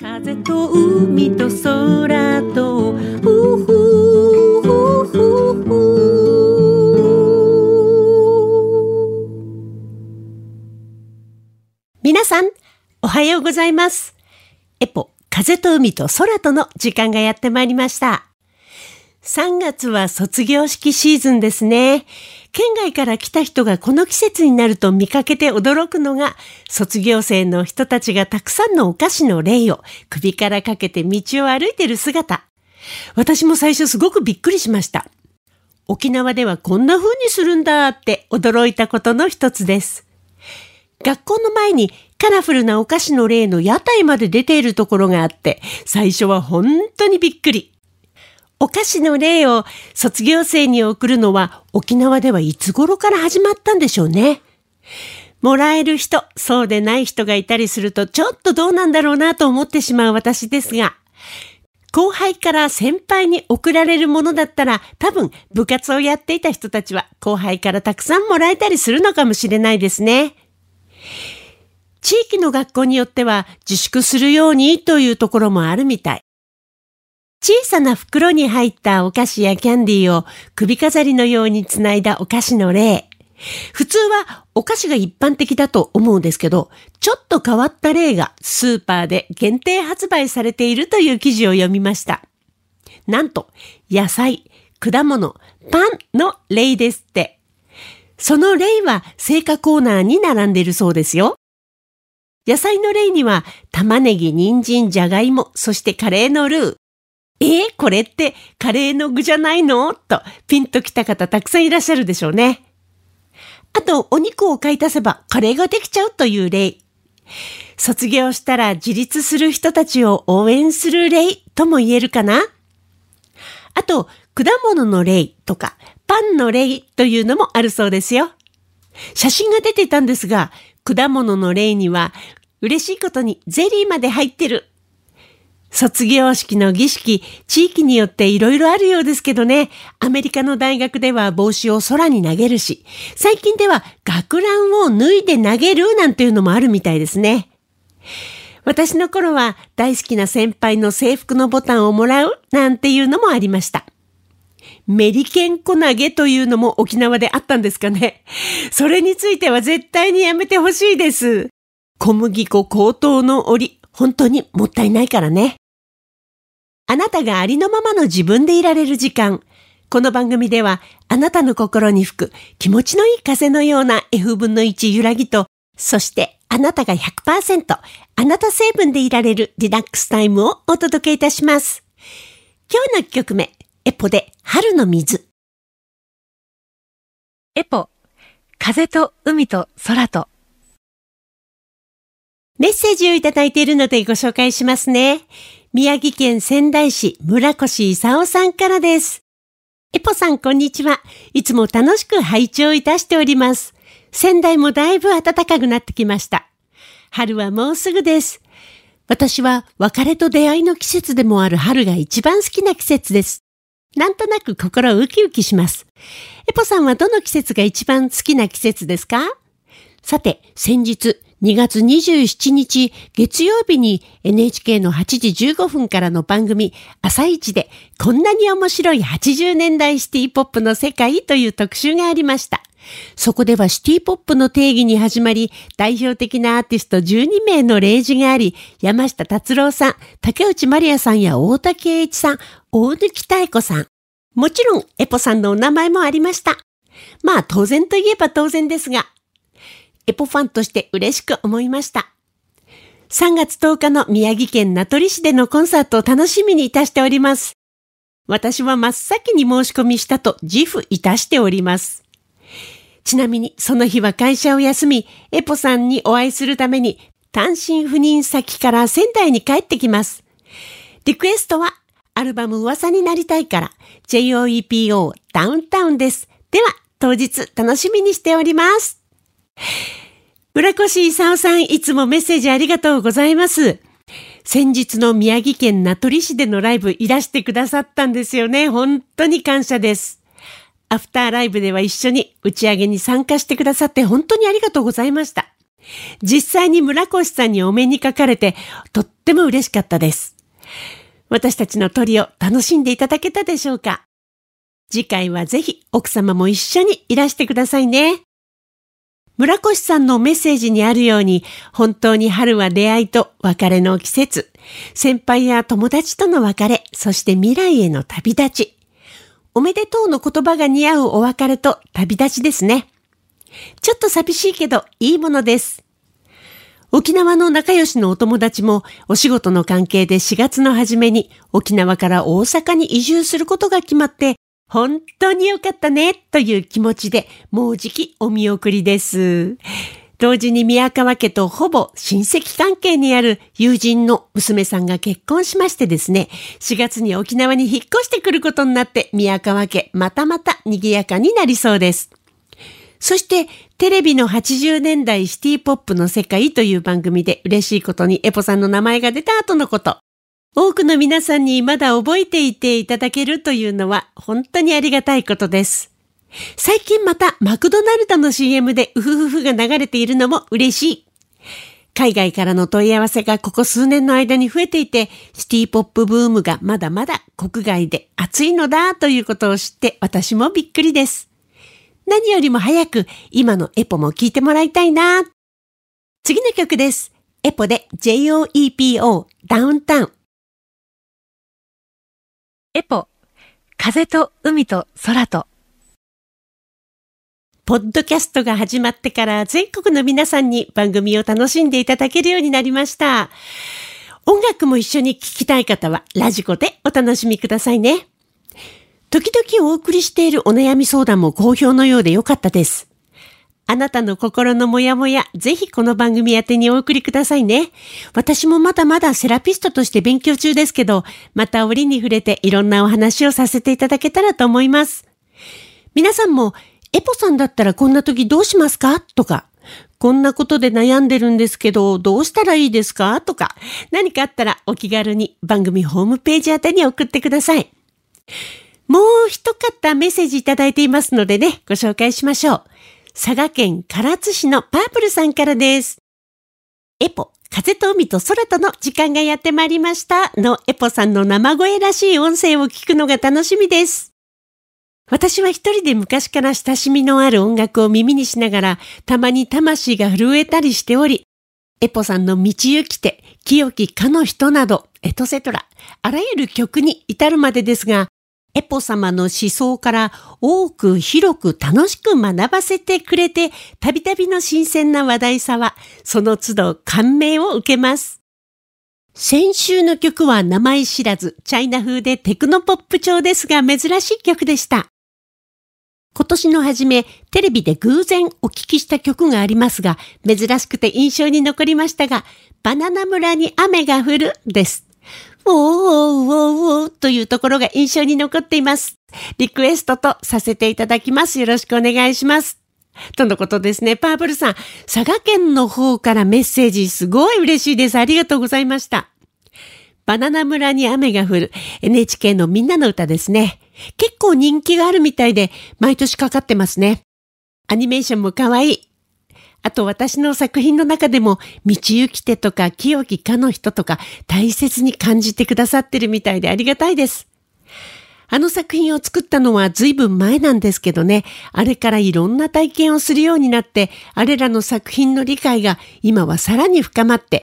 風と海と空とふふふふふ皆さん、おはようございます。エポ、風と海と空との時間がやってまいりました。3月は卒業式シーズンですね。県外から来た人がこの季節になると見かけて驚くのが、卒業生の人たちがたくさんのお菓子の霊を首からかけて道を歩いている姿。私も最初すごくびっくりしました。沖縄ではこんな風にするんだって驚いたことの一つです。学校の前にカラフルなお菓子の例の屋台まで出ているところがあって、最初は本当にびっくり。お菓子の例を卒業生に送るのは沖縄ではいつ頃から始まったんでしょうね。もらえる人、そうでない人がいたりするとちょっとどうなんだろうなと思ってしまう私ですが、後輩から先輩に送られるものだったら多分部活をやっていた人たちは後輩からたくさんもらえたりするのかもしれないですね。地域の学校によっては自粛するようにというところもあるみたい。小さな袋に入ったお菓子やキャンディーを首飾りのようにつないだお菓子の例。普通はお菓子が一般的だと思うんですけど、ちょっと変わった例がスーパーで限定発売されているという記事を読みました。なんと、野菜、果物、パンの例ですって。その例は青果コーナーに並んでいるそうですよ。野菜の例には玉ねぎ、人参、じゃがいも、そしてカレーのルー。えー、これってカレーの具じゃないの？とピンときた方たくさんいらっしゃるでしょうね。あと、お肉を買い足せばカレーができちゃうという例。卒業したら自立する人たちを応援する例とも言えるかな？あと、果物の例とかパンの例というのもあるそうですよ。写真が出てたんですが、果物の例には嬉しいことにゼリーまで入ってる。卒業式の儀式、地域によっていろいろあるようですけどね、アメリカの大学では帽子を空に投げるし、最近では学ランを脱いで投げるなんていうのもあるみたいですね。私の頃は大好きな先輩の制服のボタンをもらうなんていうのもありました。メリケンコ投げというのも沖縄であったんですかね。それについては絶対にやめてほしいです。小麦粉高騰の折、本当にもったいないからね。あなたがありのままの自分でいられる時間。この番組では、あなたの心に吹く気持ちのいい風のような F 分の1揺らぎと、そしてあなたが100%あなた成分でいられるリラックスタイムをお届けいたします。今日の1曲目、エポで春の水。エポ、風と海と空と。メッセージをいただいているのでご紹介しますね。宮城県仙台市村越勲さんからです。エポさんこんにちは。いつも楽しく拝聴いたしております。仙台もだいぶ暖かくなってきました。春はもうすぐです。私は別れと出会いの季節でもある春が一番好きな季節です。なんとなく心ウキウキします。エポさんはどの季節が一番好きな季節ですか？さて、先日2月27日月曜日に NHK の8時15分からの番組朝一でこんなに面白い80年代シティポップの世界という特集がありました。そこではシティポップの定義に始まり、代表的なアーティスト12名の例示があり、山下達郎さん、竹内まりやさんや大竹栄一さん、大貫妙子さん。もちろん、エポさんのお名前もありました。まあ、当然といえば当然ですが、エポファンとして嬉しく思いました。3月10日の宮城県名取市でのコンサートを楽しみにいたしております。私は真っ先に申し込みしたと自負いたしております。ちなみにその日は会社を休み、エポさんにお会いするために単身赴任先から仙台に帰ってきます。リクエストはアルバム噂になりたいから JOEPO ダウンタウンです。では当日楽しみにしております。村越勲さんいつもメッセージありがとうございます。先日の宮城県名取市でのライブいらしてくださったんですよね。本当に感謝です。アフターライブでは一緒に打ち上げに参加してくださって本当にありがとうございました。実際に村越さんにお目にかかれて、とっても嬉しかったです。私たちの鳥を楽しんでいただけたでしょうか次回はぜひ奥様も一緒にいらしてくださいね。村越さんのメッセージにあるように、本当に春は出会いと別れの季節、先輩や友達との別れ、そして未来への旅立ち。おめでとうの言葉が似合うお別れと旅立ちですね。ちょっと寂しいけどいいものです。沖縄の仲良しのお友達もお仕事の関係で4月の初めに沖縄から大阪に移住することが決まって本当に良かったねという気持ちでもうじきお見送りです。同時に宮川家とほぼ親戚関係にある友人の娘さんが結婚しましてですね、4月に沖縄に引っ越してくることになって宮川家またまた賑やかになりそうです。そしてテレビの80年代シティポップの世界という番組で嬉しいことにエポさんの名前が出た後のこと。多くの皆さんにまだ覚えていていただけるというのは本当にありがたいことです。最近またマクドナルドの CM でウフフフが流れているのも嬉しい。海外からの問い合わせがここ数年の間に増えていて、シティポップブームがまだまだ国外で熱いのだということを知って私もびっくりです。何よりも早く今のエポも聴いてもらいたいな。次の曲です。エポで JOEPO ダウンタウン。エポ、風と海と空と。ポッドキャストが始まってから全国の皆さんに番組を楽しんでいただけるようになりました。音楽も一緒に聴きたい方はラジコでお楽しみくださいね。時々お送りしているお悩み相談も好評のようでよかったです。あなたの心のモヤモヤ、ぜひこの番組宛てにお送りくださいね。私もまだまだセラピストとして勉強中ですけど、また折に触れていろんなお話をさせていただけたらと思います。皆さんも、エポさんだったらこんな時どうしますか？とか、こんなことで悩んでるんですけど、どうしたらいいですか？とか、何かあったらお気軽に番組ホームページ宛てに送ってください。もう一方メッセージいただいていますのでね、ご紹介しましょう。佐賀県唐津市のパープルさんからです。エポ、風と海と空との時間がやってまいりましたのエポさんの生声らしい音声を聞くのが楽しみです。私は一人で昔から親しみのある音楽を耳にしながら、たまに魂が震えたりしており、エポさんの道行きて、清きかの人など、エトセトラ、あらゆる曲に至るまでですが、エポ様の思想から多く広く楽しく学ばせてくれて、たびたびの新鮮な話題さは、その都度感銘を受けます。先週の曲は名前知らず、チャイナ風でテクノポップ調ですが珍しい曲でした。今年の初め、テレビで偶然お聞きした曲がありますが、珍しくて印象に残りましたが、バナナ村に雨が降るです。おーおーおーというところが印象に残っています。リクエストとさせていただきます。よろしくお願いします。とのことですね。パープルさん、佐賀県の方からメッセージすごい嬉しいです。ありがとうございました。バナナ村に雨が降る NHK のみんなの歌ですね。結構人気があるみたいで毎年かかってますね。アニメーションも可愛い。あと私の作品の中でも、道行き手とか清きかの人とか大切に感じてくださってるみたいでありがたいです。あの作品を作ったのは随分前なんですけどね、あれからいろんな体験をするようになって、あれらの作品の理解が今はさらに深まって、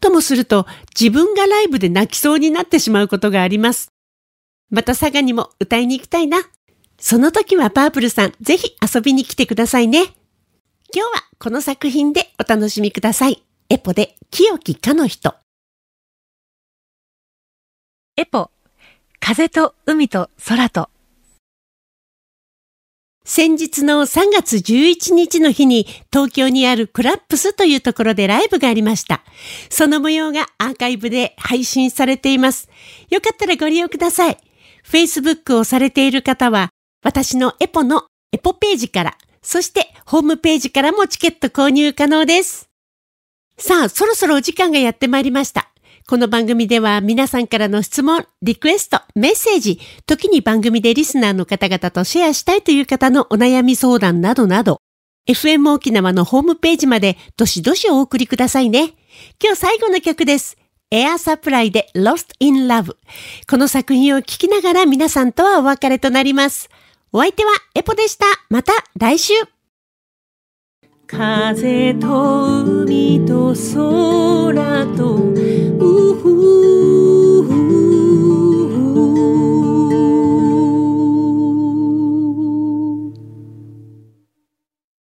ともすると自分がライブで泣きそうになってしまうことがあります。また佐賀にも歌いに行きたいな。その時はパープルさん、ぜひ遊びに来てくださいね。今日はこの作品でお楽しみください。エポで清きかの人。エポ、風と海と空と。先日の3月11日の日に東京にあるクラップスというところでライブがありました。その模様がアーカイブで配信されています。よかったらご利用ください。Facebook をされている方は私のエポのエポページからそして、ホームページからもチケット購入可能です。さあ、そろそろお時間がやってまいりました。この番組では皆さんからの質問、リクエスト、メッセージ、時に番組でリスナーの方々とシェアしたいという方のお悩み相談などなど、FM 沖縄のホームページまでどしどしお送りくださいね。今日最後の曲です。エアサプライで Lost in Love。この作品を聴きながら皆さんとはお別れとなります。お相手はエポでした。また来週風と海と空と